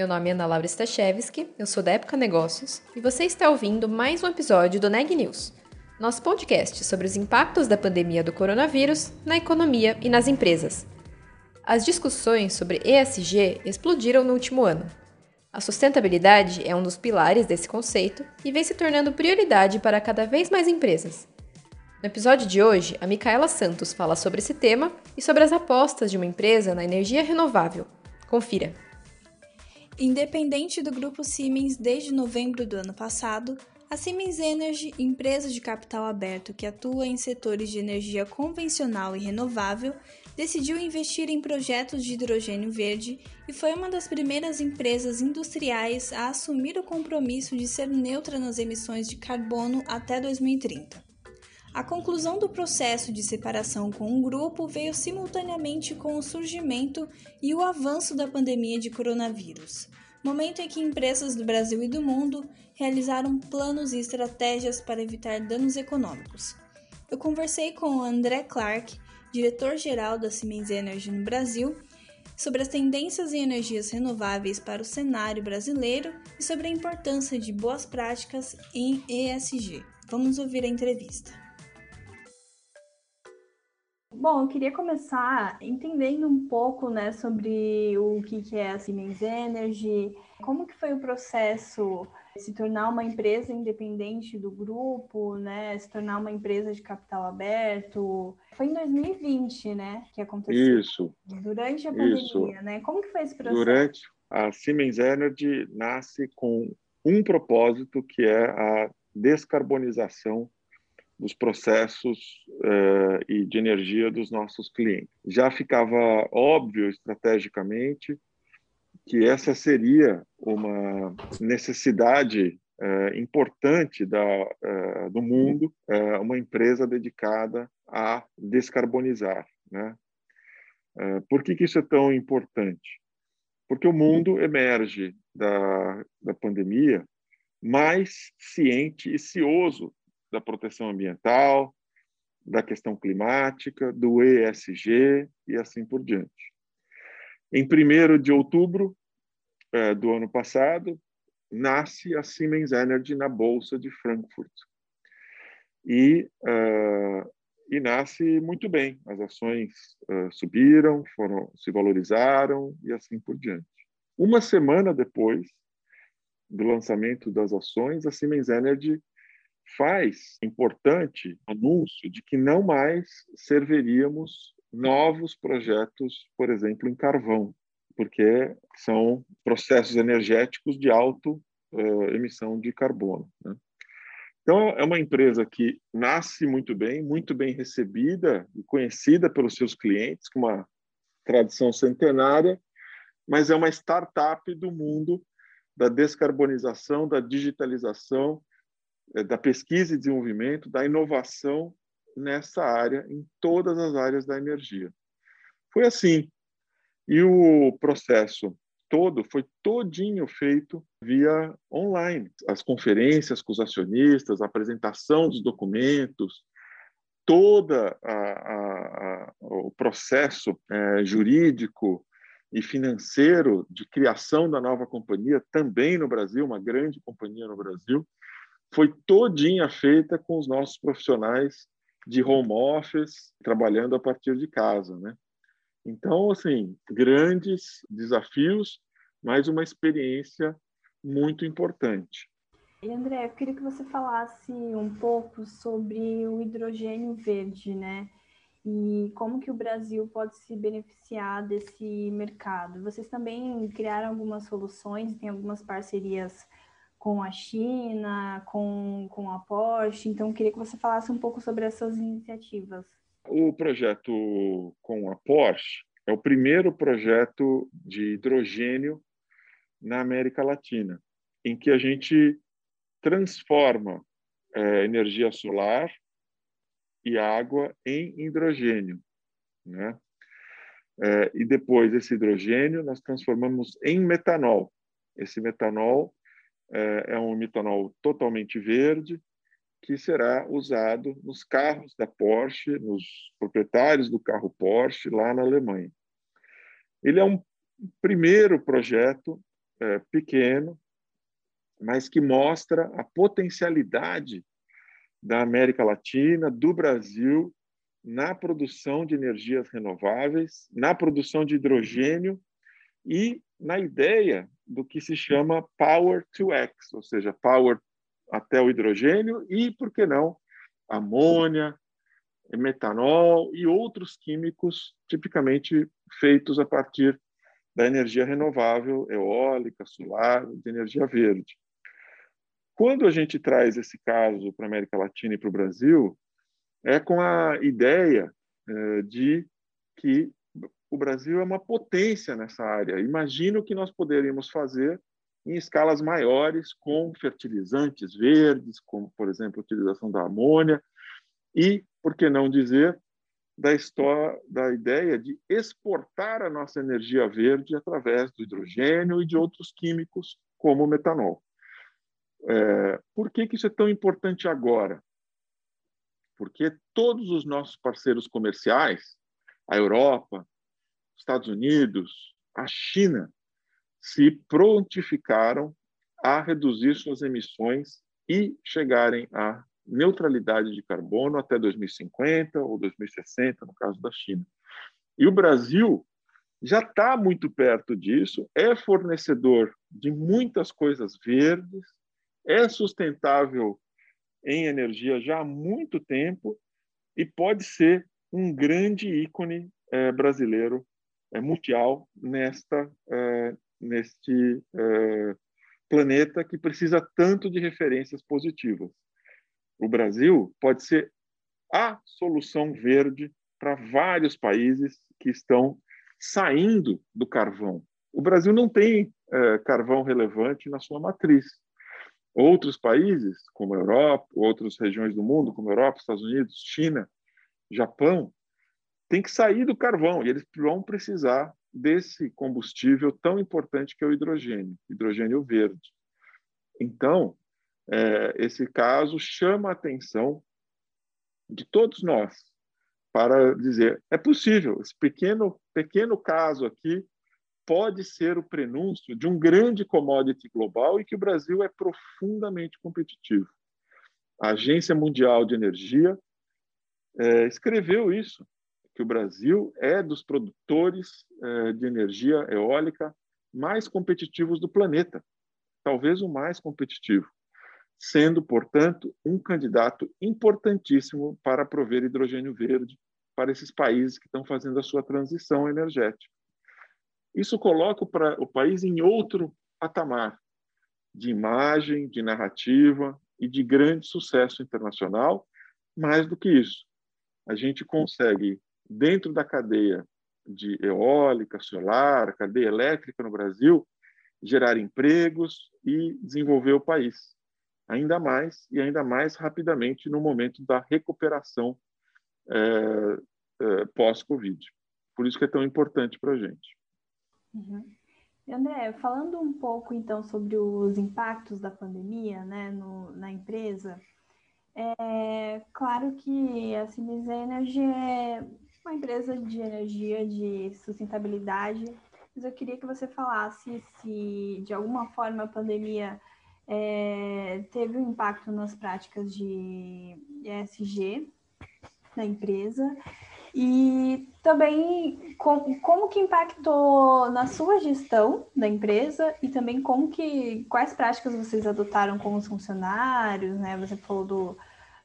meu nome é Ana Laura Stachewski, eu sou da Época Negócios e você está ouvindo mais um episódio do Neg News, nosso podcast sobre os impactos da pandemia do coronavírus na economia e nas empresas. As discussões sobre ESG explodiram no último ano. A sustentabilidade é um dos pilares desse conceito e vem se tornando prioridade para cada vez mais empresas. No episódio de hoje, a Micaela Santos fala sobre esse tema e sobre as apostas de uma empresa na energia renovável. Confira! Independente do grupo Siemens desde novembro do ano passado, a Siemens Energy, empresa de capital aberto que atua em setores de energia convencional e renovável, decidiu investir em projetos de hidrogênio verde e foi uma das primeiras empresas industriais a assumir o compromisso de ser neutra nas emissões de carbono até 2030. A conclusão do processo de separação com o grupo veio simultaneamente com o surgimento e o avanço da pandemia de coronavírus, momento em que empresas do Brasil e do mundo realizaram planos e estratégias para evitar danos econômicos. Eu conversei com o André Clark, diretor-geral da Siemens Energy no Brasil, sobre as tendências em energias renováveis para o cenário brasileiro e sobre a importância de boas práticas em ESG. Vamos ouvir a entrevista. Bom, eu queria começar entendendo um pouco, né, sobre o que é a Siemens Energy, como que foi o processo de se tornar uma empresa independente do grupo, né, se tornar uma empresa de capital aberto. Foi em 2020, né, que aconteceu. Isso. Durante a pandemia, Isso. né? Como que foi esse processo? Durante a Siemens Energy nasce com um propósito que é a descarbonização dos processos uh, e de energia dos nossos clientes. Já ficava óbvio estrategicamente que essa seria uma necessidade uh, importante da, uh, do mundo, uma empresa dedicada a descarbonizar. Né? por que, que isso é tão importante? Porque o mundo emerge da, da pandemia mais ciente e cioso da proteção ambiental, da questão climática, do ESG e assim por diante. Em 1 de outubro é, do ano passado, nasce a Siemens Energy na Bolsa de Frankfurt. E, uh, e nasce muito bem. As ações uh, subiram, foram, se valorizaram e assim por diante. Uma semana depois do lançamento das ações, a Siemens Energy faz importante anúncio de que não mais serviríamos novos projetos, por exemplo, em carvão, porque são processos energéticos de alta uh, emissão de carbono. Né? Então, é uma empresa que nasce muito bem, muito bem recebida e conhecida pelos seus clientes, com uma tradição centenária, mas é uma startup do mundo da descarbonização, da digitalização da pesquisa e desenvolvimento, da inovação nessa área, em todas as áreas da energia. Foi assim. E o processo todo foi todinho feito via online. As conferências com os acionistas, a apresentação dos documentos, a, o processo é, jurídico e financeiro de criação da nova companhia, também no Brasil, uma grande companhia no Brasil, foi todinha feita com os nossos profissionais de home office, trabalhando a partir de casa, né? Então, assim, grandes desafios, mas uma experiência muito importante. E André, eu queria que você falasse um pouco sobre o hidrogênio verde, né? E como que o Brasil pode se beneficiar desse mercado. Vocês também criaram algumas soluções, tem algumas parcerias com a China, com, com a Porsche, então queria que você falasse um pouco sobre essas iniciativas. O projeto com a Porsche é o primeiro projeto de hidrogênio na América Latina, em que a gente transforma é, energia solar e água em hidrogênio, né? É, e depois esse hidrogênio nós transformamos em metanol. Esse metanol é, é um metanol totalmente verde que será usado nos carros da Porsche, nos proprietários do carro Porsche lá na Alemanha. Ele é um primeiro projeto é, pequeno, mas que mostra a potencialidade da América Latina, do Brasil, na produção de energias renováveis, na produção de hidrogênio e na ideia do que se chama Power to X, ou seja, power até o hidrogênio e, por que não, amônia, metanol e outros químicos tipicamente feitos a partir da energia renovável, eólica, solar, de energia verde. Quando a gente traz esse caso para a América Latina e para o Brasil, é com a ideia é, de que o Brasil é uma potência nessa área. Imagina o que nós poderíamos fazer em escalas maiores com fertilizantes verdes, como, por exemplo, a utilização da amônia, e, por que não dizer, da, história, da ideia de exportar a nossa energia verde através do hidrogênio e de outros químicos, como o metanol. É, por que, que isso é tão importante agora? Porque todos os nossos parceiros comerciais, a Europa, Estados Unidos, a China, se prontificaram a reduzir suas emissões e chegarem à neutralidade de carbono até 2050 ou 2060, no caso da China. E o Brasil já está muito perto disso, é fornecedor de muitas coisas verdes, é sustentável em energia já há muito tempo e pode ser um grande ícone é, brasileiro mundial nesta é, neste planeta que precisa tanto de referências positivas. O Brasil pode ser a solução verde para vários países que estão saindo do carvão. O Brasil não tem carvão relevante na sua matriz. Outros países, como a Europa, outras regiões do mundo, como a Europa, Estados Unidos, China, Japão, têm que sair do carvão e eles vão precisar desse combustível tão importante que é o hidrogênio, hidrogênio verde. Então, é, esse caso chama a atenção de todos nós para dizer é possível esse pequeno pequeno caso aqui pode ser o prenúncio de um grande commodity global e que o Brasil é profundamente competitivo. A Agência Mundial de Energia é, escreveu isso, que o Brasil é dos produtores é, de energia eólica mais competitivos do planeta, talvez o mais competitivo, sendo, portanto, um candidato importantíssimo para prover hidrogênio verde para esses países que estão fazendo a sua transição energética. Isso coloca o país em outro patamar de imagem, de narrativa e de grande sucesso internacional. Mais do que isso, a gente consegue, dentro da cadeia de eólica, solar, cadeia elétrica no Brasil, gerar empregos e desenvolver o país ainda mais e ainda mais rapidamente no momento da recuperação é, é, pós-Covid. Por isso que é tão importante para a gente. Uhum. André, falando um pouco então sobre os impactos da pandemia né, no, na empresa, é claro que a Siemens Energy é uma empresa de energia de sustentabilidade, mas eu queria que você falasse se de alguma forma a pandemia é, teve um impacto nas práticas de ESG da empresa E também com, como que impactou na sua gestão da empresa e também como que quais práticas vocês adotaram com os funcionários, né? Você falou do,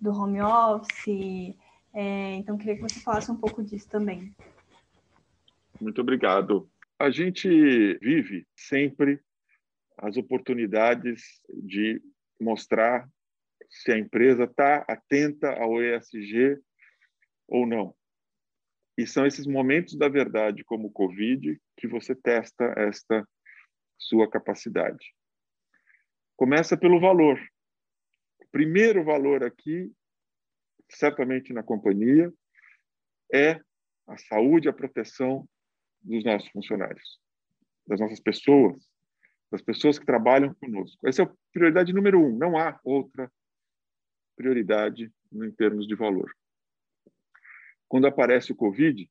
do home office, é, então queria que você falasse um pouco disso também. Muito obrigado. A gente vive sempre as oportunidades de mostrar se a empresa está atenta ao ESG ou não. E são esses momentos da verdade, como o Covid, que você testa esta sua capacidade. Começa pelo valor. O primeiro valor aqui, certamente na companhia, é a saúde, a proteção dos nossos funcionários, das nossas pessoas, das pessoas que trabalham conosco. Essa é a prioridade número um. Não há outra prioridade em termos de valor quando aparece o Covid,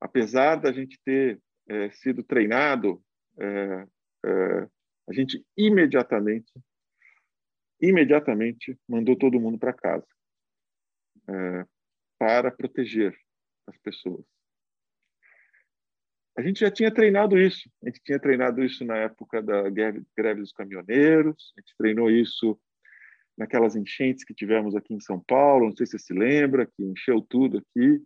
apesar da gente ter é, sido treinado, é, é, a gente imediatamente, imediatamente mandou todo mundo para casa para proteger as pessoas. A gente já tinha treinado isso. A gente tinha treinado isso na época da greve, greve dos caminhoneiros. A gente treinou isso naquelas enchentes que tivemos aqui em São Paulo, não sei se você se lembra, que encheu tudo aqui,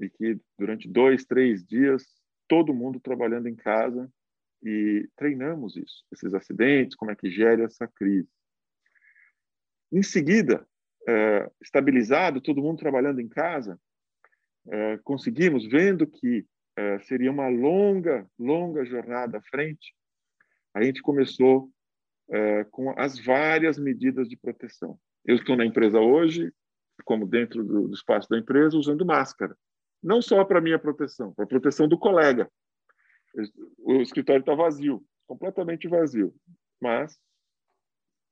e que durante dois, três dias, todo mundo trabalhando em casa, e treinamos isso, esses acidentes, como é que gera essa crise. Em seguida, é, estabilizado, todo mundo trabalhando em casa, é, conseguimos, vendo que é, seria uma longa, longa jornada à frente, a gente começou com as várias medidas de proteção. Eu estou na empresa hoje, como dentro do, do espaço da empresa, usando máscara. Não só para minha proteção, para a proteção do colega. O escritório está vazio, completamente vazio. Mas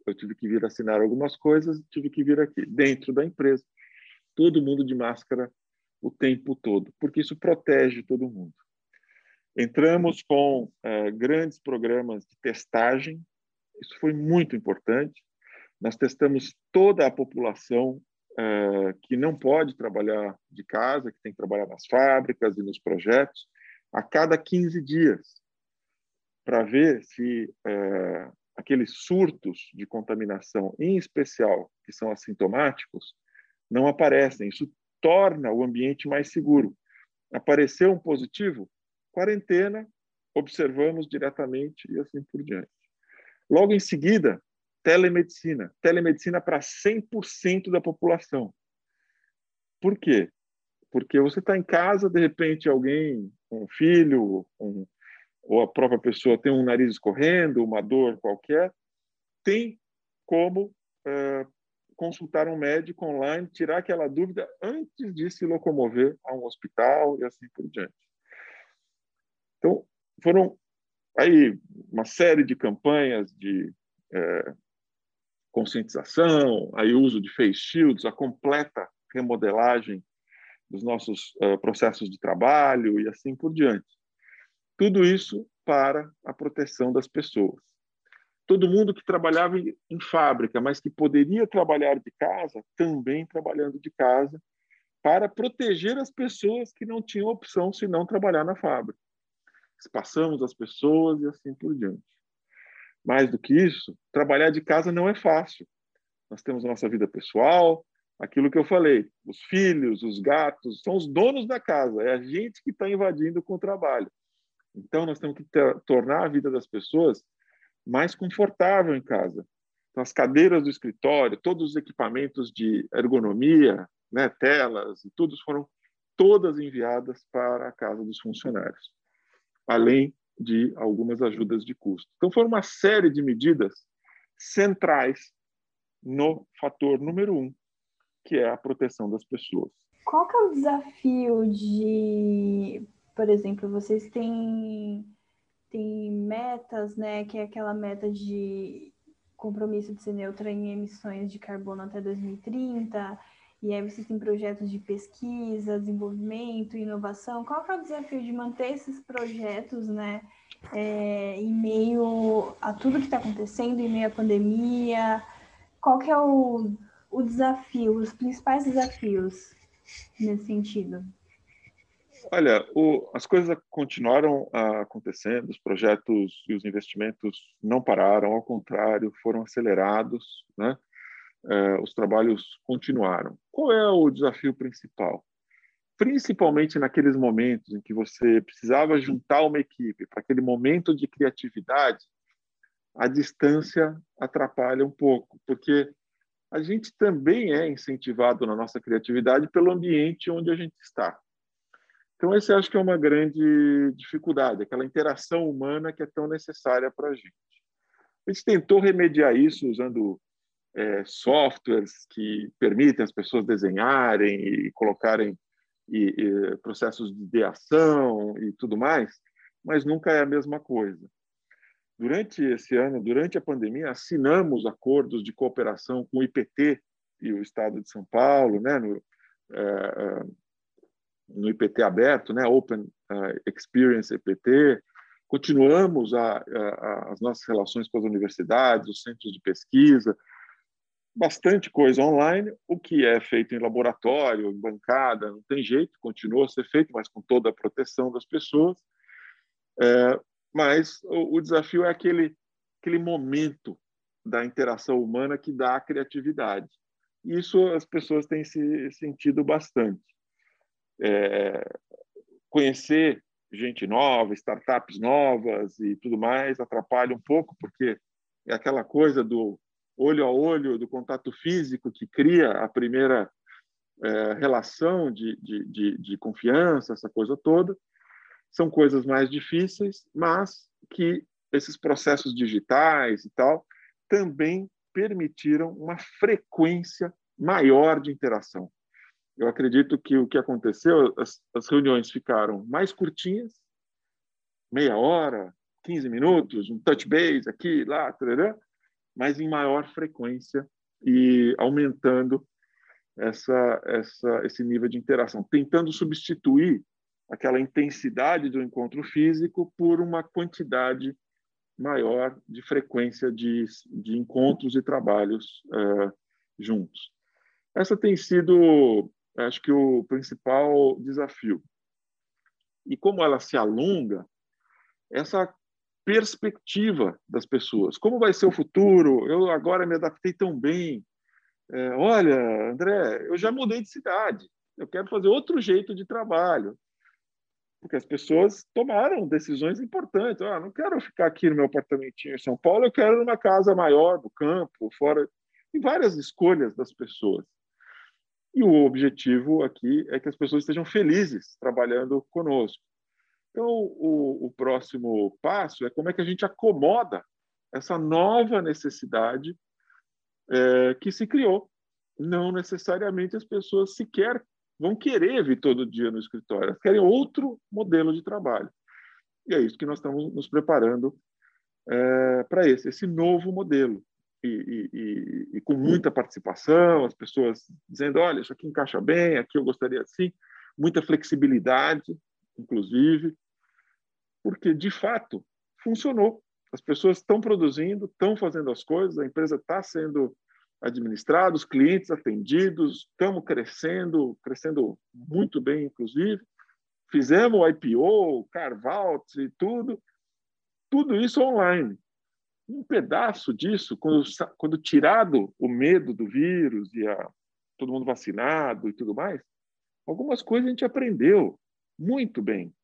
eu tive que vir assinar algumas coisas, tive que vir aqui, dentro da empresa. Todo mundo de máscara o tempo todo, porque isso protege todo mundo. Entramos com é, grandes programas de testagem isso foi muito importante. Nós testamos toda a população uh, que não pode trabalhar de casa, que tem que trabalhar nas fábricas e nos projetos, a cada 15 dias, para ver se uh, aqueles surtos de contaminação, em especial que são assintomáticos, não aparecem. Isso torna o ambiente mais seguro. Apareceu um positivo, quarentena, observamos diretamente e assim por diante. Logo em seguida, telemedicina. Telemedicina para 100% da população. Por quê? Porque você está em casa, de repente alguém, um filho, um, ou a própria pessoa tem um nariz escorrendo, uma dor qualquer, tem como é, consultar um médico online, tirar aquela dúvida antes de se locomover a um hospital e assim por diante. Então, foram Aí, uma série de campanhas de é, conscientização, aí uso de face shields, a completa remodelagem dos nossos é, processos de trabalho e assim por diante. Tudo isso para a proteção das pessoas. Todo mundo que trabalhava em, fábrica, mas que poderia trabalhar de casa, também trabalhando de casa, para proteger as pessoas que não tinham opção senão trabalhar na fábrica passamos as pessoas e assim por diante. Mais do que isso, trabalhar de casa não é fácil. Nós temos a nossa vida pessoal, aquilo que eu falei, os filhos, os gatos, são os donos da casa, é a gente que está invadindo com o trabalho. Então, nós temos que ter, tornar a vida das pessoas mais confortável em casa. Então, as cadeiras do escritório, todos os equipamentos de ergonomia, né, telas e tudo foram todas enviadas para a casa dos funcionários além de algumas ajudas de custo. Então, foi uma série de medidas centrais no fator número um, que é a proteção das pessoas. Qual que é o desafio de, por exemplo, vocês têm, têm metas, né, que é aquela meta de compromisso de ser neutra em emissões de carbono até 2030, e aí vocês têm projetos de pesquisa, desenvolvimento, inovação. Qual é o desafio de manter esses projetos, né, é, em meio a tudo que está acontecendo, em meio à pandemia? Qual que é o, o desafio, os principais desafios? nesse sentido? Olha, o, as coisas continuaram acontecendo, os projetos e os investimentos não pararam, ao contrário, foram acelerados, né? É, os trabalhos continuaram. Qual é o desafio principal? Principalmente naqueles momentos em que você precisava juntar uma equipe para aquele momento de criatividade, a distância atrapalha um pouco, porque a gente também é incentivado na nossa criatividade pelo ambiente onde a gente está. Então, esse acho que é uma grande dificuldade, aquela interação humana que é tão necessária para a gente. A gente tentou remediar isso usando é, softwares que permitem as pessoas desenharem e colocarem e, e, processos de ideação e tudo mais, mas nunca é a mesma coisa. Durante esse ano, durante a pandemia, assinamos acordos de cooperação com o IPT e o Estado de São Paulo, né, no, é, é no IPT aberto, né, Open uh, Experience IPT. Continuamos a, a, as nossas relações com as universidades, os centros de pesquisa, bastante coisa online, o que é feito em laboratório, em bancada, não tem jeito, continua a ser feito, mas com toda a proteção das pessoas. É, mas o, o desafio é aquele, aquele momento da interação humana que dá a criatividade. Isso as pessoas têm se sentido bastante é, conhecer gente nova, startups novas e tudo mais atrapalha um pouco, porque é aquela coisa do olho a olho, do contato físico que cria a primeira é, relação de, de, de, de confiança, essa coisa toda. São coisas mais difíceis, mas que esses processos digitais e tal também permitiram uma frequência maior de interação. Eu acredito que o que aconteceu, as, as reuniões ficaram mais curtinhas, meia hora, 15 minutos, um touch base aqui, lá, tarará, mas em maior frequência e aumentando essa, essa, esse nível de interação, tentando substituir aquela intensidade do encontro físico por uma quantidade maior de frequência de, de encontros e trabalhos uh, juntos. Essa tem sido acho que o principal desafio. E como ela se alonga, essa perspectiva das pessoas. Como vai ser o futuro? Eu agora me adaptei tão bem. É, olha, André, eu já mudei de cidade. Eu quero fazer outro jeito de trabalho. Porque as pessoas tomaram decisões importantes. Ah, não quero ficar aqui no meu apartamentinho em São Paulo, eu quero uma casa maior, do campo, fora. Tem várias escolhas das pessoas. E o objetivo aqui é que as pessoas estejam felizes trabalhando conosco. Então, o, o próximo passo é como é que a gente acomoda essa nova necessidade é, que se criou. Não necessariamente as pessoas sequer vão querer vir todo dia no escritório, elas querem outro modelo de trabalho. E é isso que nós estamos nos preparando é, para esse, esse novo modelo e, e, e, com muita participação, as pessoas dizendo, olha, isso aqui encaixa bem, aqui eu gostaria assim, muita flexibilidade, inclusive, porque de fato funcionou. As pessoas estão produzindo, estão fazendo as coisas, a empresa está sendo administrada, os clientes atendidos, estamos crescendo, crescendo muito bem, inclusive. Fizemos o IPO, carve-out e tudo, tudo isso online um pedaço disso, quando, quando tirado o medo do vírus e a, todo mundo vacinado e tudo mais, algumas coisas a gente aprendeu muito bem.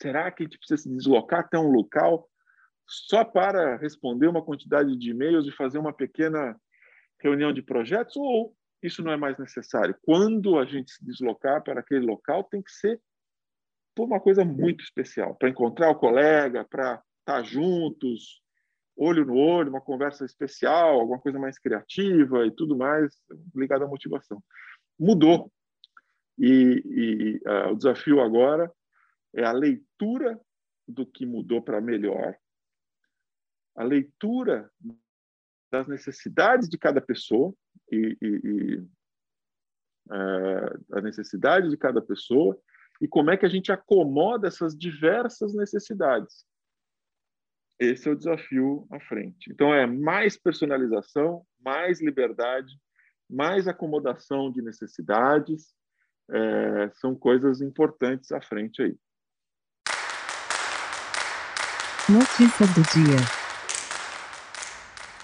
Será que a gente precisa se deslocar até um local só para responder uma quantidade de e-mails e fazer uma pequena reunião de projetos? Ou isso não é mais necessário? Quando a gente se deslocar para aquele local, tem que ser por uma coisa muito especial, para encontrar o colega, para estar juntos, olho no olho, uma conversa especial, alguma coisa mais criativa e tudo mais ligado à motivação. Mudou. E, e uh, o desafio agora é a leitura do que mudou para melhor, a leitura das necessidades de cada pessoa e, e, e uh, as necessidades de cada pessoa e como é que a gente acomoda essas diversas necessidades esse é o desafio à frente. Então, é mais personalização, mais liberdade, mais acomodação de necessidades é, são coisas importantes à frente aí. Notícia do dia.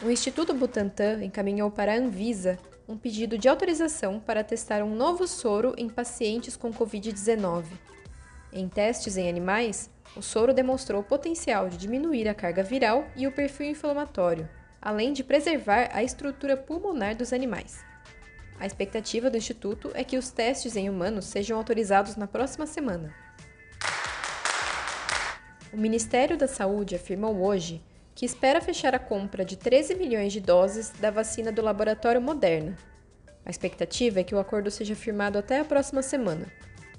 O Instituto Butantan encaminhou para a Anvisa um pedido de autorização para testar um novo soro em pacientes com Covid-19. Em testes em animais, o soro demonstrou o potencial de diminuir a carga viral e o perfil inflamatório, além de preservar a estrutura pulmonar dos animais. A expectativa do Instituto é que os testes em humanos sejam autorizados na próxima semana. O Ministério da Saúde afirmou hoje que espera fechar a compra de 13 milhões de doses da vacina do laboratório Moderna. A expectativa é que o acordo seja firmado até a próxima semana.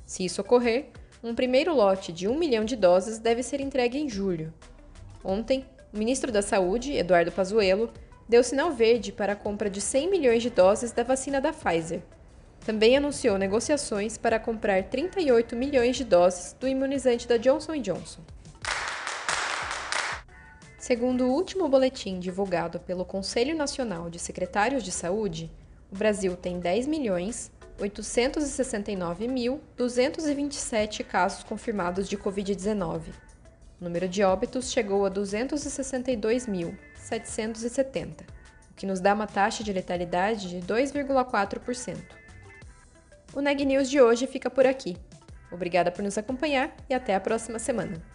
Se isso ocorrer, um primeiro lote de 1 milhão de doses deve ser entregue em julho. Ontem, o ministro da Saúde, Eduardo Pazuello, deu sinal verde para a compra de 100 milhões de doses da vacina da Pfizer. Também anunciou negociações para comprar 38 milhões de doses do imunizante da Johnson Johnson. Segundo o último boletim divulgado pelo Conselho Nacional de Secretários de Saúde, o Brasil tem 10 milhões 869.227 casos confirmados de Covid-19. O número de óbitos chegou a 262.770, o que nos dá uma taxa de letalidade de 2,4%. O Neg News de hoje fica por aqui. Obrigada por nos acompanhar e até a próxima semana.